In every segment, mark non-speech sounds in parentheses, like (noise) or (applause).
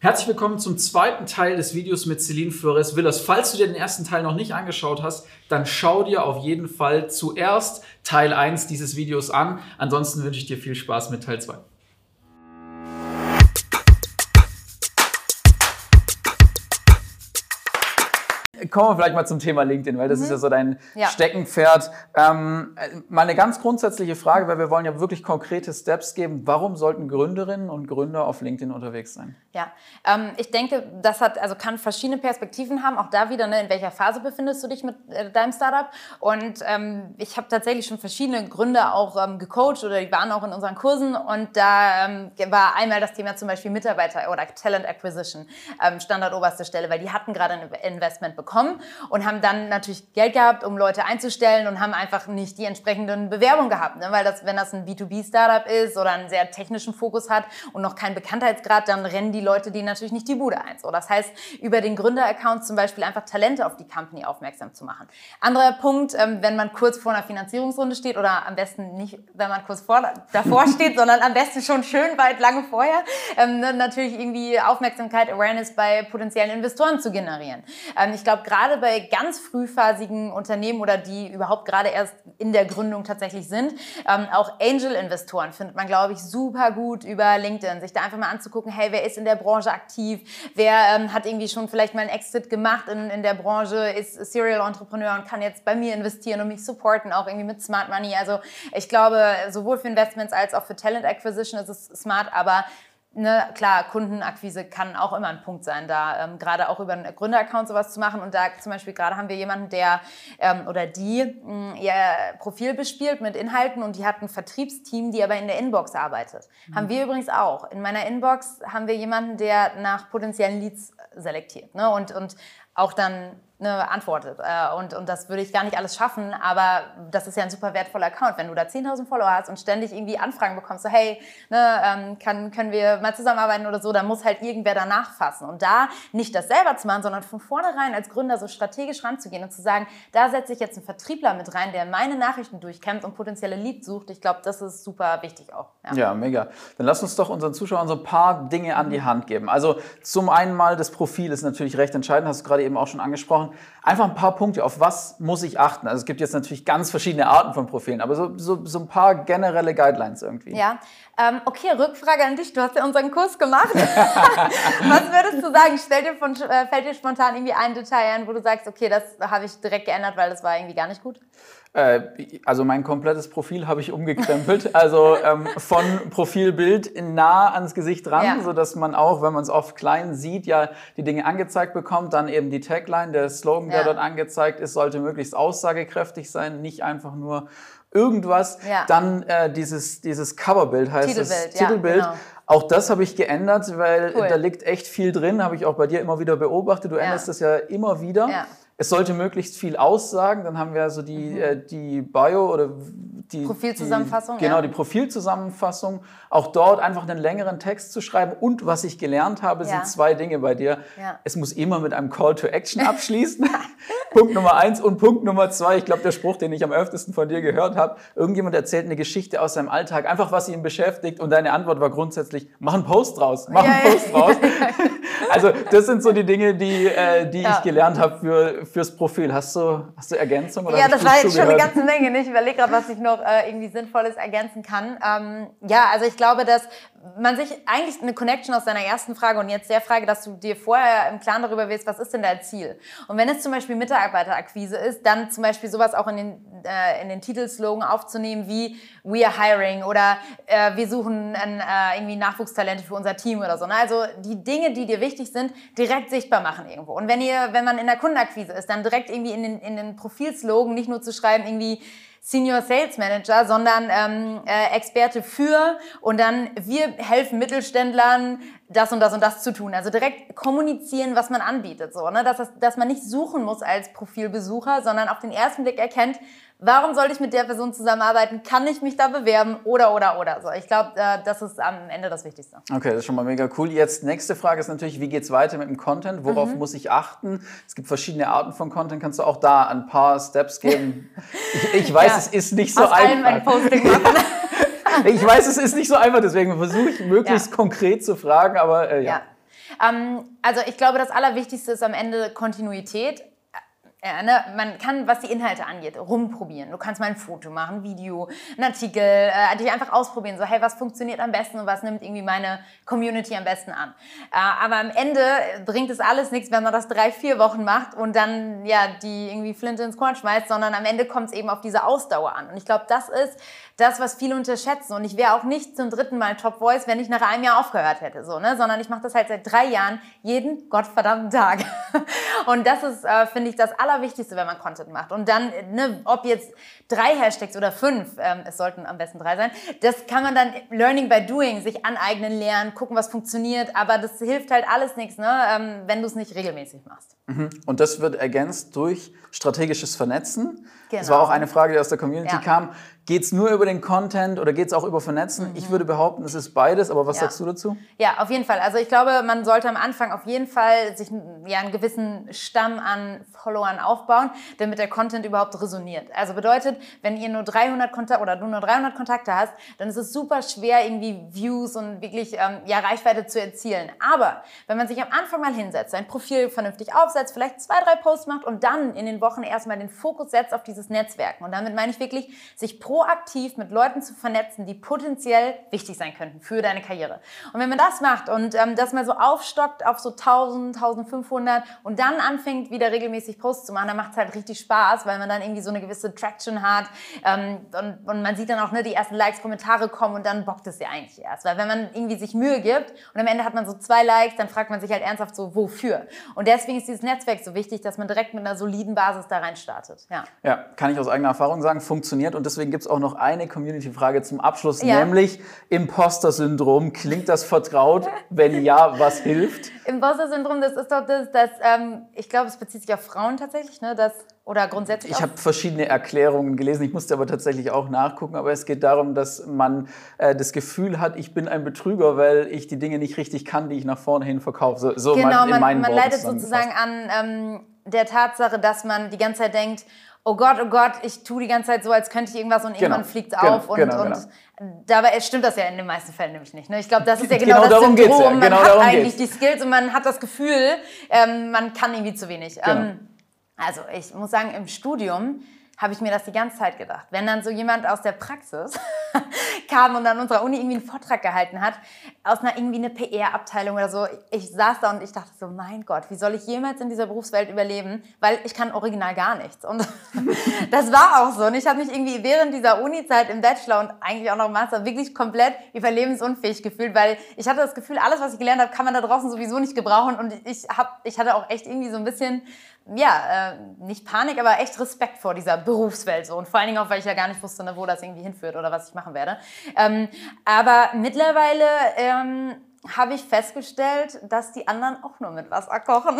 Herzlich willkommen zum zweiten Teil des Videos mit Celine Flores Villas. Falls du dir den ersten Teil noch nicht angeschaut hast, dann schau dir auf jeden Fall zuerst Teil 1 dieses Videos an. Ansonsten wünsche ich dir viel Spaß mit Teil 2. Kommen wir vielleicht mal zum Thema LinkedIn, weil das mhm. ist ja so dein ja. Steckenpferd. Ähm, mal eine ganz grundsätzliche Frage, weil wir wollen ja wirklich konkrete Steps geben. Warum sollten Gründerinnen und Gründer auf LinkedIn unterwegs sein? Ja, ähm, ich denke, das hat, also kann verschiedene Perspektiven haben. Auch da wieder, ne, in welcher Phase befindest du dich mit äh, deinem Startup? Und ähm, ich habe tatsächlich schon verschiedene Gründer auch ähm, gecoacht oder die waren auch in unseren Kursen. Und da ähm, war einmal das Thema zum Beispiel Mitarbeiter oder Talent Acquisition, ähm, Standard oberste Stelle, weil die hatten gerade ein Investment bekommen bekommen und haben dann natürlich Geld gehabt, um Leute einzustellen und haben einfach nicht die entsprechenden Bewerbungen gehabt. Ne? Weil das, wenn das ein B2B-Startup ist oder einen sehr technischen Fokus hat und noch keinen Bekanntheitsgrad, dann rennen die Leute die natürlich nicht die Bude ein. So, das heißt, über den Gründer-Account zum Beispiel einfach Talente auf die Company aufmerksam zu machen. Anderer Punkt, ähm, wenn man kurz vor einer Finanzierungsrunde steht oder am besten nicht, wenn man kurz vor, davor (laughs) steht, sondern am besten schon schön weit lange vorher, ähm, ne, natürlich irgendwie Aufmerksamkeit, Awareness bei potenziellen Investoren zu generieren. Ähm, ich glaube, glaube, gerade bei ganz frühphasigen Unternehmen oder die überhaupt gerade erst in der Gründung tatsächlich sind, ähm, auch Angel-Investoren findet man, glaube ich, super gut über LinkedIn. Sich da einfach mal anzugucken, hey, wer ist in der Branche aktiv? Wer ähm, hat irgendwie schon vielleicht mal einen Exit gemacht in, in der Branche, ist Serial Entrepreneur und kann jetzt bei mir investieren und mich supporten, auch irgendwie mit Smart Money. Also ich glaube, sowohl für Investments als auch für Talent Acquisition ist es smart, aber Ne, klar, Kundenakquise kann auch immer ein Punkt sein, da ähm, gerade auch über einen Gründeraccount sowas zu machen. Und da zum Beispiel gerade haben wir jemanden, der ähm, oder die mh, mm, ihr Profil bespielt mit Inhalten und die hat ein Vertriebsteam, die aber in der Inbox arbeitet. Mhm. Haben wir übrigens auch. In meiner Inbox haben wir jemanden, der nach potenziellen Leads selektiert ne? und, und auch dann ne, antwortet. Äh, und, und das würde ich gar nicht alles schaffen, aber das ist ja ein super wertvoller Account. Wenn du da 10.000 Follower hast und ständig irgendwie Anfragen bekommst, so hey, ne, ähm, kann, können wir mal zusammenarbeiten oder so, dann muss halt irgendwer danach fassen. Und da nicht das selber zu machen, sondern von vornherein als Gründer so strategisch ranzugehen und zu sagen, da setze ich jetzt einen Vertriebler mit rein, der meine Nachrichten durchkämmt und potenzielle Leads sucht. Ich glaube, das ist super wichtig auch. Ja. ja, mega. Dann lass uns doch unseren Zuschauern so ein paar Dinge an die Hand geben. Also zum einen mal, das Profil ist natürlich recht entscheidend, hast du gerade eben auch schon angesprochen. Einfach ein paar Punkte, auf was muss ich achten? Also es gibt jetzt natürlich ganz verschiedene Arten von Profilen, aber so, so, so ein paar generelle Guidelines irgendwie. Ja, ähm, okay, Rückfrage an dich. Du hast ja unseren Kurs gemacht. (laughs) was würdest du sagen? Stell dir von, äh, fällt dir spontan irgendwie ein Detail ein, wo du sagst, okay, das habe ich direkt geändert, weil das war irgendwie gar nicht gut? Äh, also mein komplettes Profil habe ich umgekrempelt. (laughs) Also ähm, von Profilbild nah ans Gesicht dran, ja. sodass man auch, wenn man es oft klein sieht, ja die Dinge angezeigt bekommt. Dann eben die Tagline, der Slogan, der dort angezeigt ist, sollte möglichst aussagekräftig sein, nicht einfach nur irgendwas. Ja. Dann äh, dieses, dieses Coverbild heißt Titelbild, es. Titelbild. Genau. Auch das habe ich geändert, weil cool. da liegt echt viel drin, habe ich auch bei dir immer wieder beobachtet. Du änderst das ja immer wieder. Es sollte möglichst viel aussagen. Dann haben wir so die, mhm. äh, die Bio oder die Profilzusammenfassung. Die, genau, ja. die Profilzusammenfassung. Auch dort einfach einen längeren Text zu schreiben. Und was ich gelernt habe, ja. sind zwei Dinge bei dir. Ja. Es muss immer mit einem Call to Action (laughs) abschließen. (laughs) Punkt Nummer eins und Punkt Nummer zwei. Ich glaube, der Spruch, den ich am öftesten von dir gehört habe. Irgendjemand erzählt eine Geschichte aus seinem Alltag, einfach was ihn beschäftigt. Und deine Antwort war grundsätzlich: Mach einen Post draus, mach einen Post draus. (laughs) also das sind so die Dinge, die, äh, die ich gelernt habe für fürs Profil. Hast du, hast du Ergänzung? Oder ja, das war jetzt schon eine ganze Menge. Ich überlege gerade, was ich noch äh, irgendwie Sinnvolles ergänzen kann. Ähm, ja, also ich glaube, dass man sich eigentlich eine Connection aus deiner ersten Frage und jetzt der Frage, dass du dir vorher im Klaren darüber wirst, was ist denn dein Ziel? Und wenn es zum Beispiel Mitarbeiterakquise ist, dann zum Beispiel sowas auch in den, äh, in den Titelslogan aufzunehmen wie We are hiring oder äh, wir suchen ein, äh, irgendwie Nachwuchstalente für unser Team oder so. Ne? Also die Dinge, die dir wichtig sind, direkt sichtbar machen irgendwo. Und wenn ihr, wenn man in der Kundenakquise ist, dann direkt irgendwie in den, in den Profilslogan nicht nur zu schreiben, irgendwie Senior Sales Manager, sondern ähm, äh, Experte für und dann wir helfen Mittelständlern, das und das und das zu tun. Also direkt kommunizieren, was man anbietet. So, ne? dass, dass man nicht suchen muss als Profilbesucher, sondern auf den ersten Blick erkennt, warum sollte ich mit der Person zusammenarbeiten? Kann ich mich da bewerben? Oder, oder, oder. So, ich glaube, äh, das ist am Ende das Wichtigste. Okay, das ist schon mal mega cool. Jetzt nächste Frage ist natürlich, wie geht es weiter mit dem Content? Worauf mhm. muss ich achten? Es gibt verschiedene Arten von Content. Kannst du auch da ein paar Steps geben? (laughs) ich, ich weiß, ja. es ist nicht so Aus einfach. Ein Posting machen. (laughs) (laughs) ich weiß, es ist nicht so einfach, deswegen versuche ich möglichst ja. konkret zu fragen, aber äh, ja. ja. Ähm, also ich glaube, das Allerwichtigste ist am Ende Kontinuität. Ja, ne, man kann, was die Inhalte angeht, rumprobieren. Du kannst mal ein Foto machen, ein Video, einen Artikel, äh, dich einfach ausprobieren. So, hey, was funktioniert am besten und was nimmt irgendwie meine Community am besten an. Äh, aber am Ende bringt es alles nichts, wenn man das drei, vier Wochen macht und dann ja die irgendwie Flinte ins Korn schmeißt, sondern am Ende kommt es eben auf diese Ausdauer an. Und ich glaube, das ist das, was viele unterschätzen. Und ich wäre auch nicht zum dritten Mal Top Voice, wenn ich nach einem Jahr aufgehört hätte, so, ne? sondern ich mache das halt seit drei Jahren jeden gottverdammten Tag. (laughs) und das ist, äh, finde ich, das aller Allerwichtigste, wenn man Content macht. Und dann, ne, ob jetzt drei Hashtags oder fünf, ähm, es sollten am besten drei sein, das kann man dann Learning by Doing, sich aneignen, lernen, gucken, was funktioniert. Aber das hilft halt alles nichts, ne, ähm, wenn du es nicht regelmäßig machst. Mhm. Und das wird ergänzt durch strategisches Vernetzen. Genau. Das war auch eine Frage, die aus der Community ja. kam. Geht es nur über den Content oder geht es auch über Vernetzen? Mhm. Ich würde behaupten, es ist beides, aber was ja. sagst du dazu? Ja, auf jeden Fall. Also ich glaube, man sollte am Anfang auf jeden Fall sich ja, einen gewissen Stamm an Followern aufbauen, damit der Content überhaupt resoniert. Also bedeutet, wenn ihr nur 300 Kontakte oder du nur 300 Kontakte hast, dann ist es super schwer, irgendwie Views und wirklich ähm, ja, Reichweite zu erzielen. Aber wenn man sich am Anfang mal hinsetzt, sein Profil vernünftig aufsetzt, vielleicht zwei, drei Posts macht und dann in den Wochen erstmal den Fokus setzt auf dieses Netzwerken. Und damit meine ich wirklich, sich pro proaktiv mit Leuten zu vernetzen, die potenziell wichtig sein könnten für deine Karriere. Und wenn man das macht und ähm, das mal so aufstockt auf so 1000, 1500 und dann anfängt, wieder regelmäßig Posts zu machen, dann macht es halt richtig Spaß, weil man dann irgendwie so eine gewisse Traction hat ähm, und, und, man sieht dann auch ne, die ersten Likes, Kommentare kommen und dann bockt es ja eigentlich erst. Weil wenn man irgendwie sich Mühe gibt und am Ende hat man so zwei Likes, dann fragt man sich halt ernsthaft so, wofür? Und deswegen ist dieses Netzwerk so wichtig, dass man direkt mit einer soliden Basis da rein startet. Ja, ja kann ich aus eigener Erfahrung sagen, funktioniert und deswegen gibt es auch noch eine Community-Frage zum Abschluss, ja. nämlich Imposter-Syndrom. Klingt das vertraut? Wenn ja, was hilft? Imposter-Syndrom, das ist doch das, das ähm, ich glaube, es bezieht sich auf Frauen tatsächlich, ne? Das, oder grundsätzlich. Ich habe verschiedene Erklärungen gelesen, ich musste aber tatsächlich auch nachgucken, aber es geht darum, dass man äh, das Gefühl hat, ich bin ein Betrüger, weil ich die Dinge nicht richtig kann, die ich nach vorne hin verkaufe. So, so genau, man, man, man leidet sozusagen an ähm, der Tatsache, dass man die ganze Zeit denkt, oh Gott, oh Gott, ich tue die ganze Zeit so, als könnte ich irgendwas und genau. irgendwann fliegt es genau. auf. Und, genau, und genau. dabei stimmt das ja in den meisten Fällen nämlich nicht. Ne? Ich glaube, das ist ja genau, genau das Syndrom. Ja. man genau hat eigentlich geht's. die Skills und man hat das Gefühl, ähm, man kann irgendwie zu wenig. Genau. Ähm, also ich muss sagen, im Studium habe ich mir das die ganze Zeit gedacht. Wenn dann so jemand aus der Praxis kam und an unserer Uni irgendwie einen Vortrag gehalten hat, aus einer irgendwie eine PR-Abteilung oder so, ich saß da und ich dachte so, mein Gott, wie soll ich jemals in dieser Berufswelt überleben? Weil ich kann original gar nichts. Und (laughs) das war auch so. Und ich habe mich irgendwie während dieser Uni-Zeit im Bachelor und eigentlich auch noch im Master wirklich komplett überlebensunfähig gefühlt, weil ich hatte das Gefühl, alles, was ich gelernt habe, kann man da draußen sowieso nicht gebrauchen. Und ich, hab, ich hatte auch echt irgendwie so ein bisschen ja, äh, nicht Panik, aber echt Respekt vor dieser Berufswelt so. Und vor allen Dingen auch, weil ich ja gar nicht wusste, ne, wo das irgendwie hinführt oder was ich machen werde. Ähm, aber mittlerweile ähm, habe ich festgestellt, dass die anderen auch nur mit Wasser kochen.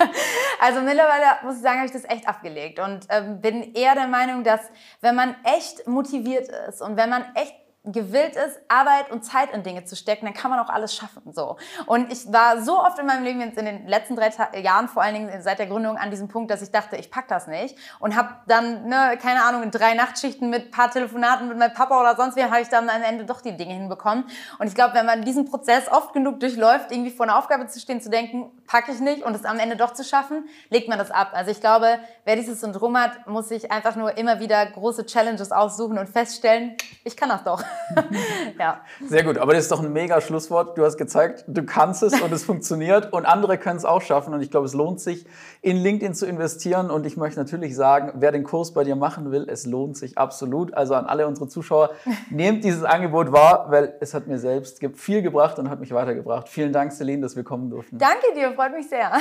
(laughs) also mittlerweile muss ich sagen, habe ich das echt abgelegt und ähm, bin eher der Meinung, dass wenn man echt motiviert ist und wenn man echt gewillt ist, Arbeit und Zeit in Dinge zu stecken, dann kann man auch alles schaffen. So. Und ich war so oft in meinem Leben in den letzten drei Ta Jahren, vor allen Dingen seit der Gründung, an diesem Punkt, dass ich dachte, ich pack das nicht. Und habe dann, ne, keine Ahnung, in drei Nachtschichten mit paar Telefonaten mit meinem Papa oder sonst wie, habe ich dann am Ende doch die Dinge hinbekommen. Und ich glaube, wenn man diesen Prozess oft genug durchläuft, irgendwie vor einer Aufgabe zu stehen, zu denken, packe ich nicht und es am Ende doch zu schaffen, legt man das ab. Also ich glaube, wer dieses Syndrom hat, muss sich einfach nur immer wieder große Challenges aussuchen und feststellen, ich kann das doch. (laughs) ja. Sehr gut, aber das ist doch ein mega Schlusswort. Du hast gezeigt, du kannst es und es funktioniert und andere können es auch schaffen. Und ich glaube, es lohnt sich, in LinkedIn zu investieren. Und ich möchte natürlich sagen, wer den Kurs bei dir machen will, es lohnt sich absolut. Also an alle unsere Zuschauer, (laughs) nehmt dieses Angebot wahr, weil es hat mir selbst viel gebracht und hat mich weitergebracht. Vielen Dank, Celine, dass wir kommen durften. Danke dir, freut mich sehr. (laughs)